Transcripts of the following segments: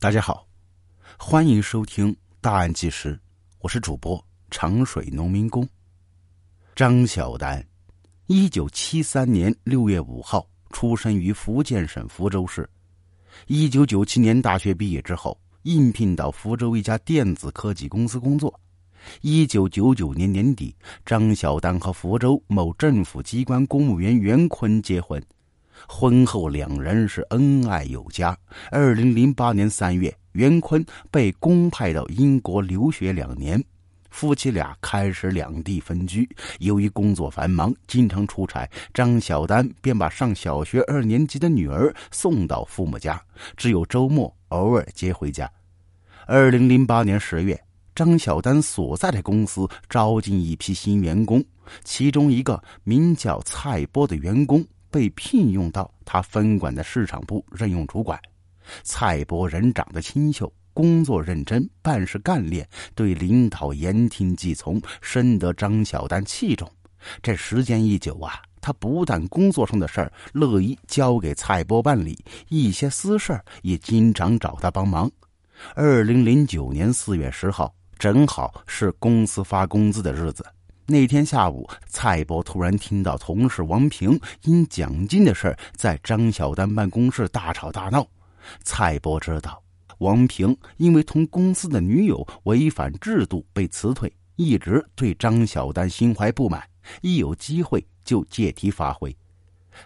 大家好，欢迎收听《大案纪实》，我是主播长水农民工张小丹。一九七三年六月五号出生于福建省福州市。一九九七年大学毕业之后，应聘到福州一家电子科技公司工作。一九九九年年底，张小丹和福州某政府机关公务员袁坤结婚。婚后两人是恩爱有加。二零零八年三月，袁坤被公派到英国留学两年，夫妻俩开始两地分居。由于工作繁忙，经常出差，张小丹便把上小学二年级的女儿送到父母家，只有周末偶尔接回家。二零零八年十月，张小丹所在的公司招进一批新员工，其中一个名叫蔡波的员工。被聘用到他分管的市场部任用主管，蔡波人长得清秀，工作认真，办事干练，对领导言听计从，深得张小丹器重。这时间一久啊，他不但工作上的事儿乐意交给蔡波办理，一些私事儿也经常找他帮忙。二零零九年四月十号，正好是公司发工资的日子。那天下午，蔡波突然听到同事王平因奖金的事在张小丹办公室大吵大闹。蔡波知道，王平因为同公司的女友违反制度被辞退，一直对张小丹心怀不满，一有机会就借题发挥。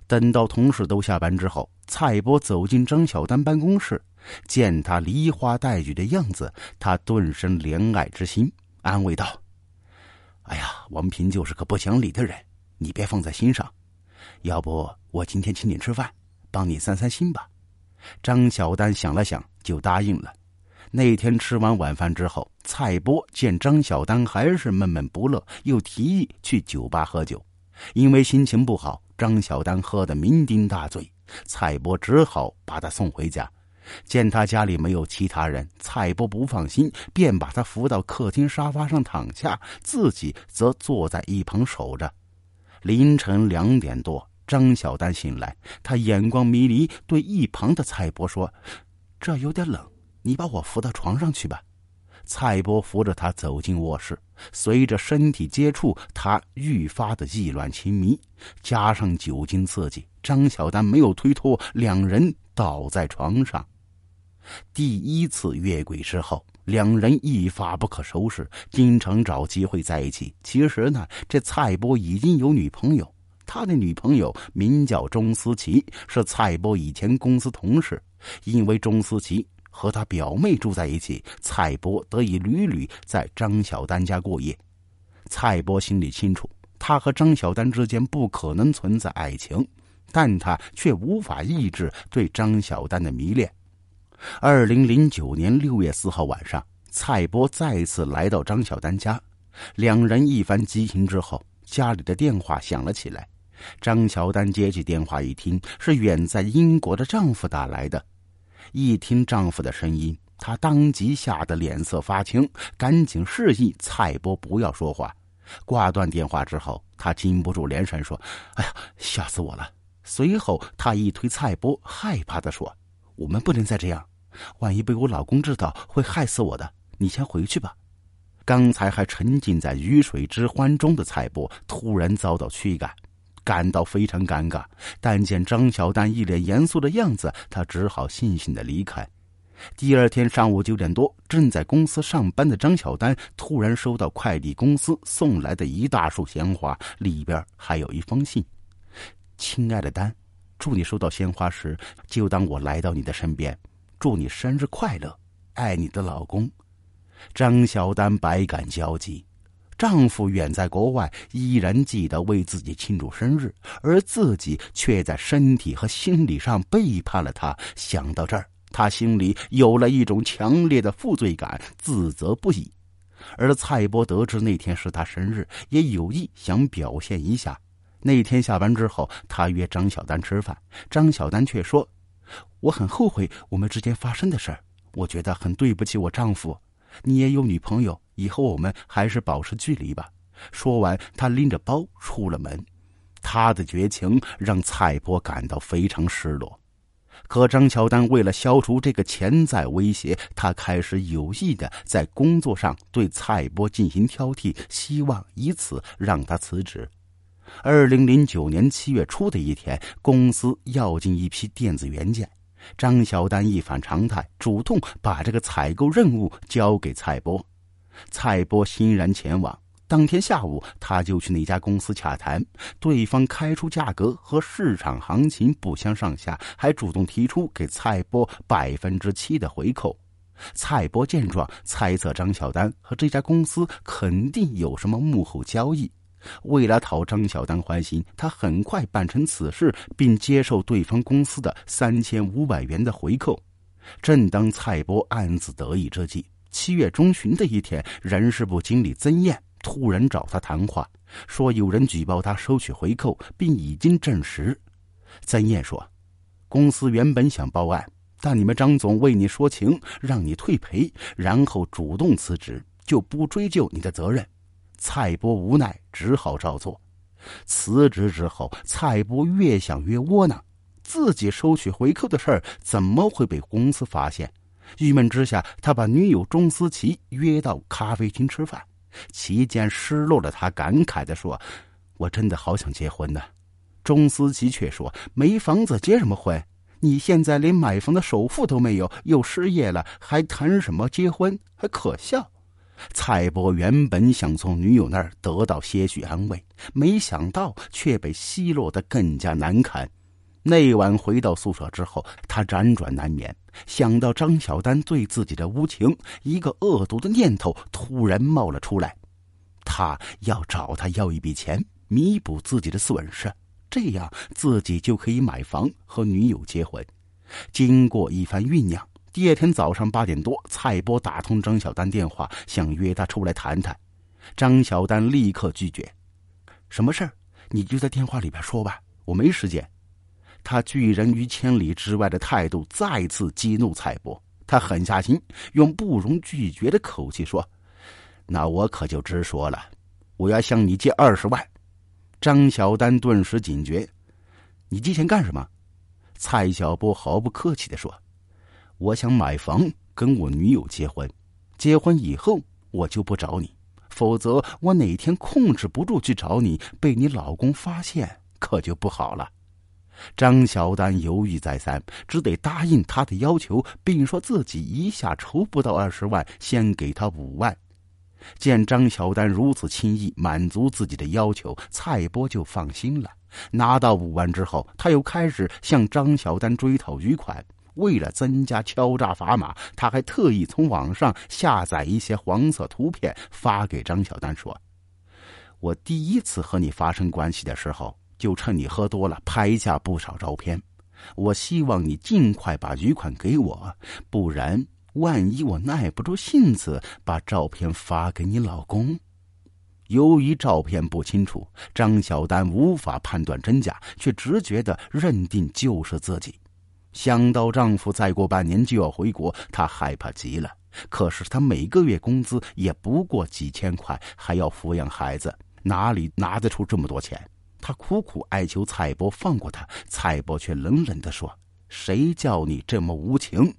等到同事都下班之后，蔡波走进张小丹办公室，见他梨花带雨的样子，他顿生怜爱之心，安慰道。哎呀，王平就是个不讲理的人，你别放在心上。要不我今天请你吃饭，帮你散散心吧。张小丹想了想，就答应了。那天吃完晚饭之后，蔡波见张小丹还是闷闷不乐，又提议去酒吧喝酒。因为心情不好，张小丹喝得酩酊大醉，蔡波只好把他送回家。见他家里没有其他人，蔡波不放心，便把他扶到客厅沙发上躺下，自己则坐在一旁守着。凌晨两点多，张小丹醒来，他眼光迷离，对一旁的蔡波说：“这有点冷，你把我扶到床上去吧。”蔡波扶着他走进卧室，随着身体接触，他愈发的意乱情迷，加上酒精刺激，张小丹没有推脱，两人倒在床上。第一次越轨之后，两人一发不可收拾，经常找机会在一起。其实呢，这蔡波已经有女朋友，他的女朋友名叫钟思琪，是蔡波以前公司同事。因为钟思琪和他表妹住在一起，蔡波得以屡屡在张小丹家过夜。蔡波心里清楚，他和张小丹之间不可能存在爱情，但他却无法抑制对张小丹的迷恋。二零零九年六月四号晚上，蔡波再次来到张小丹家，两人一番激情之后，家里的电话响了起来。张小丹接起电话一听，是远在英国的丈夫打来的。一听丈夫的声音，她当即吓得脸色发青，赶紧示意蔡波不要说话。挂断电话之后，她禁不住连声说：“哎呀，吓死我了！”随后，她一推蔡波，害怕的说：“我们不能再这样。”万一被我老公知道，会害死我的。你先回去吧。刚才还沉浸在鱼水之欢中的蔡波，突然遭到驱赶，感到非常尴尬。但见张小丹一脸严肃的样子，他只好悻悻的离开。第二天上午九点多，正在公司上班的张小丹突然收到快递公司送来的一大束鲜花，里边还有一封信：“亲爱的丹，祝你收到鲜花时，就当我来到你的身边。”祝你生日快乐，爱你的老公张小丹百感交集，丈夫远在国外，依然记得为自己庆祝生日，而自己却在身体和心理上背叛了他。想到这儿，她心里有了一种强烈的负罪感，自责不已。而蔡波得知那天是他生日，也有意想表现一下。那天下班之后，他约张小丹吃饭，张小丹却说。我很后悔我们之间发生的事儿，我觉得很对不起我丈夫。你也有女朋友，以后我们还是保持距离吧。说完，他拎着包出了门。他的绝情让蔡波感到非常失落。可张乔丹为了消除这个潜在威胁，他开始有意的在工作上对蔡波进行挑剔，希望以此让他辞职。二零零九年七月初的一天，公司要进一批电子元件，张小丹一反常态，主动把这个采购任务交给蔡波。蔡波欣然前往。当天下午，他就去那家公司洽谈，对方开出价格和市场行情不相上下，还主动提出给蔡波百分之七的回扣。蔡波见状，猜测张小丹和这家公司肯定有什么幕后交易。为了讨张小丹欢心，他很快办成此事，并接受对方公司的三千五百元的回扣。正当蔡波暗自得意之际，七月中旬的一天，人事部经理曾燕。突然找他谈话，说有人举报他收取回扣，并已经证实。曾燕说：“公司原本想报案，但你们张总为你说情，让你退赔，然后主动辞职，就不追究你的责任。”蔡波无奈，只好照做。辞职之后，蔡波越想越窝囊，自己收取回扣的事儿怎么会被公司发现？郁闷之下，他把女友钟思琪约到咖啡厅吃饭。期间失落的他感慨地说：“我真的好想结婚呢。”钟思琪却说：“没房子结什么婚？你现在连买房的首付都没有，又失业了，还谈什么结婚？还可笑。”蔡波原本想从女友那儿得到些许安慰，没想到却被奚落得更加难堪。那晚回到宿舍之后，他辗转难眠，想到张小丹对自己的无情，一个恶毒的念头突然冒了出来：他要找他要一笔钱，弥补自己的损失，这样自己就可以买房和女友结婚。经过一番酝酿，第二天早上八点多，蔡波打通张小丹电话，想约他出来谈谈。张小丹立刻拒绝：“什么事儿？你就在电话里边说吧，我没时间。”他拒人于千里之外的态度再次激怒蔡波，他狠下心，用不容拒绝的口气说：“那我可就直说了，我要向你借二十万。”张小丹顿时警觉：“你借钱干什么？”蔡小波毫不客气的说：“我想买房，跟我女友结婚，结婚以后我就不找你，否则我哪天控制不住去找你，被你老公发现，可就不好了。”张小丹犹豫再三，只得答应他的要求，并说自己一下筹不到二十万，先给他五万。见张小丹如此轻易满足自己的要求，蔡波就放心了。拿到五万之后，他又开始向张小丹追讨余款。为了增加敲诈砝码，他还特意从网上下载一些黄色图片发给张小丹，说：“我第一次和你发生关系的时候。”就趁你喝多了，拍下不少照片。我希望你尽快把余款给我，不然万一我耐不住性子把照片发给你老公。由于照片不清楚，张小丹无法判断真假，却直觉的认定就是自己。想到丈夫再过半年就要回国，她害怕极了。可是她每个月工资也不过几千块，还要抚养孩子，哪里拿得出这么多钱？她苦苦哀求蔡波放过她，蔡波却冷冷的说：“谁叫你这么无情？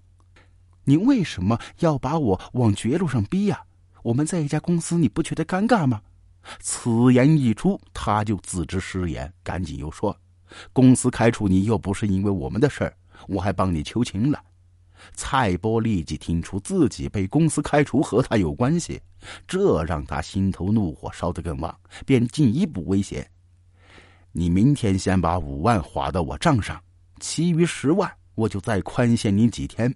你为什么要把我往绝路上逼呀？我们在一家公司，你不觉得尴尬吗？”此言一出，他就自知失言，赶紧又说：“公司开除你又不是因为我们的事儿，我还帮你求情了。”蔡波立即听出自己被公司开除和他有关系，这让他心头怒火烧得更旺，便进一步威胁。你明天先把五万划到我账上，其余十万我就再宽限你几天。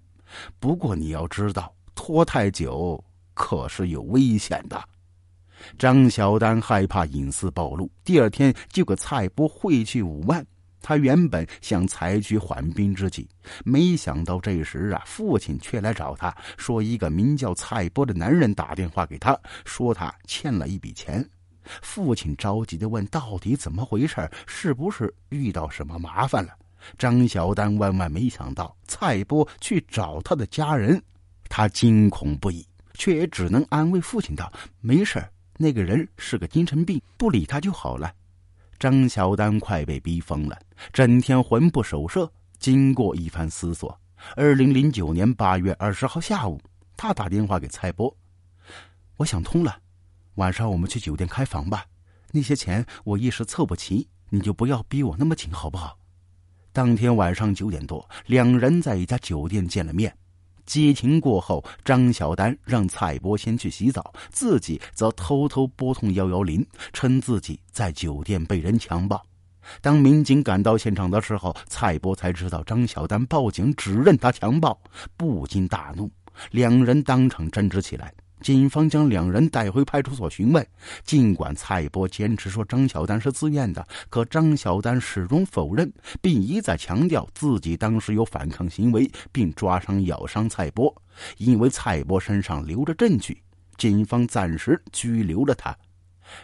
不过你要知道，拖太久可是有危险的。张小丹害怕隐私暴露，第二天就给蔡波汇去五万。他原本想采取缓兵之计，没想到这时啊，父亲却来找他说，一个名叫蔡波的男人打电话给他，说他欠了一笔钱。父亲着急的问：“到底怎么回事？是不是遇到什么麻烦了？”张小丹万万没想到，蔡波去找他的家人，他惊恐不已，却也只能安慰父亲道：“没事那个人是个精神病，不理他就好了。”张小丹快被逼疯了，整天魂不守舍，经过一番思索，二零零九年八月二十号下午，他打电话给蔡波：“我想通了，晚上我们去酒店开房吧。那些钱我一时凑不齐，你就不要逼我那么紧，好不好？”当天晚上九点多，两人在一家酒店见了面。激情过后，张小丹让蔡波先去洗澡，自己则偷偷拨通幺幺零，称自己在酒店被人强暴。当民警赶到现场的时候，蔡波才知道张小丹报警指认他强暴，不禁大怒，两人当场争执起来。警方将两人带回派出所询问。尽管蔡波坚持说张小丹是自愿的，可张小丹始终否认，并一再强调自己当时有反抗行为，并抓伤咬伤蔡波。因为蔡波身上留着证据，警方暂时拘留了他。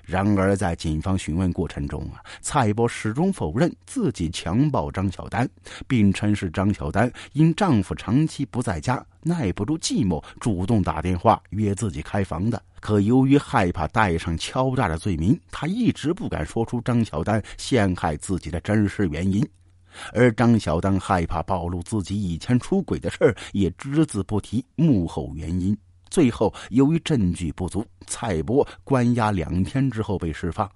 然而，在警方询问过程中啊，蔡波始终否认自己强暴张小丹，并称是张小丹因丈夫长期不在家，耐不住寂寞，主动打电话约自己开房的。可由于害怕带上敲诈的罪名，他一直不敢说出张小丹陷害自己的真实原因。而张小丹害怕暴露自己以前出轨的事儿，也只字不提幕后原因。最后，由于证据不足，蔡波关押两天之后被释放。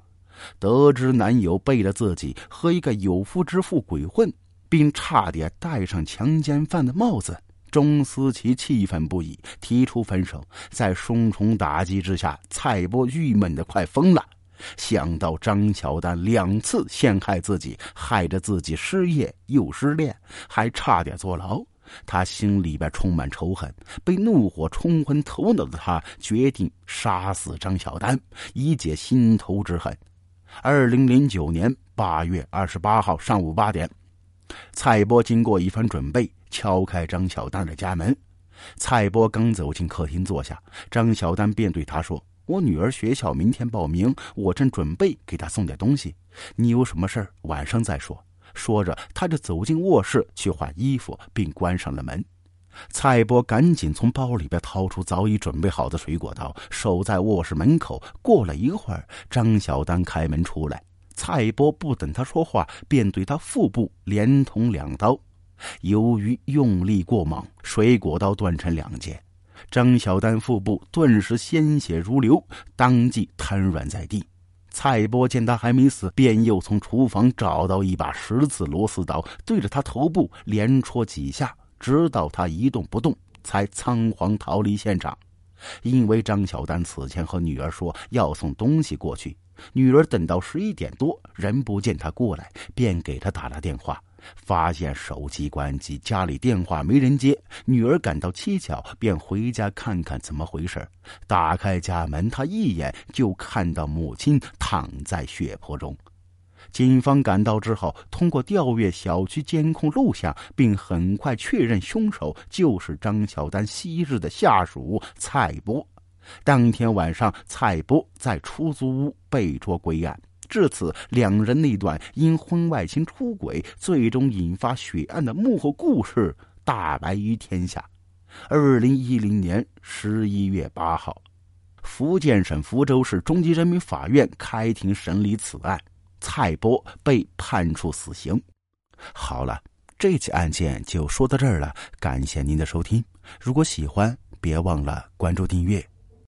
得知男友背着自己和一个有夫之妇鬼混，并差点戴上强奸犯的帽子，钟思琪气愤不已，提出分手。在双重打击之下，蔡波郁闷的快疯了。想到张乔丹两次陷害自己，害得自己失业又失恋，还差点坐牢。他心里边充满仇恨，被怒火冲昏头脑的他决定杀死张小丹，以解心头之恨。二零零九年八月二十八号上午八点，蔡波经过一番准备，敲开张小丹的家门。蔡波刚走进客厅坐下，张小丹便对他说：“我女儿学校明天报名，我正准备给她送点东西，你有什么事晚上再说。”说着，他就走进卧室去换衣服，并关上了门。蔡波赶紧从包里边掏出早已准备好的水果刀，守在卧室门口。过了一会儿，张小丹开门出来，蔡波不等他说话，便对他腹部连捅两刀。由于用力过猛，水果刀断成两截，张小丹腹部顿时鲜血如流，当即瘫软在地。蔡波见他还没死，便又从厨房找到一把十字螺丝刀，对着他头部连戳几下，直到他一动不动，才仓皇逃离现场。因为张小丹此前和女儿说要送东西过去，女儿等到十一点多人不见他过来，便给他打了电话。发现手机关机，家里电话没人接，女儿感到蹊跷，便回家看看怎么回事。打开家门，她一眼就看到母亲躺在血泊中。警方赶到之后，通过调阅小区监控录像，并很快确认凶手就是张小丹昔日的下属蔡波。当天晚上，蔡波在出租屋被捉归案。至此，两人那段因婚外情出轨，最终引发血案的幕后故事大白于天下。二零一零年十一月八号，福建省福州市中级人民法院开庭审理此案，蔡波被判处死刑。好了，这起案件就说到这儿了，感谢您的收听。如果喜欢，别忘了关注订阅。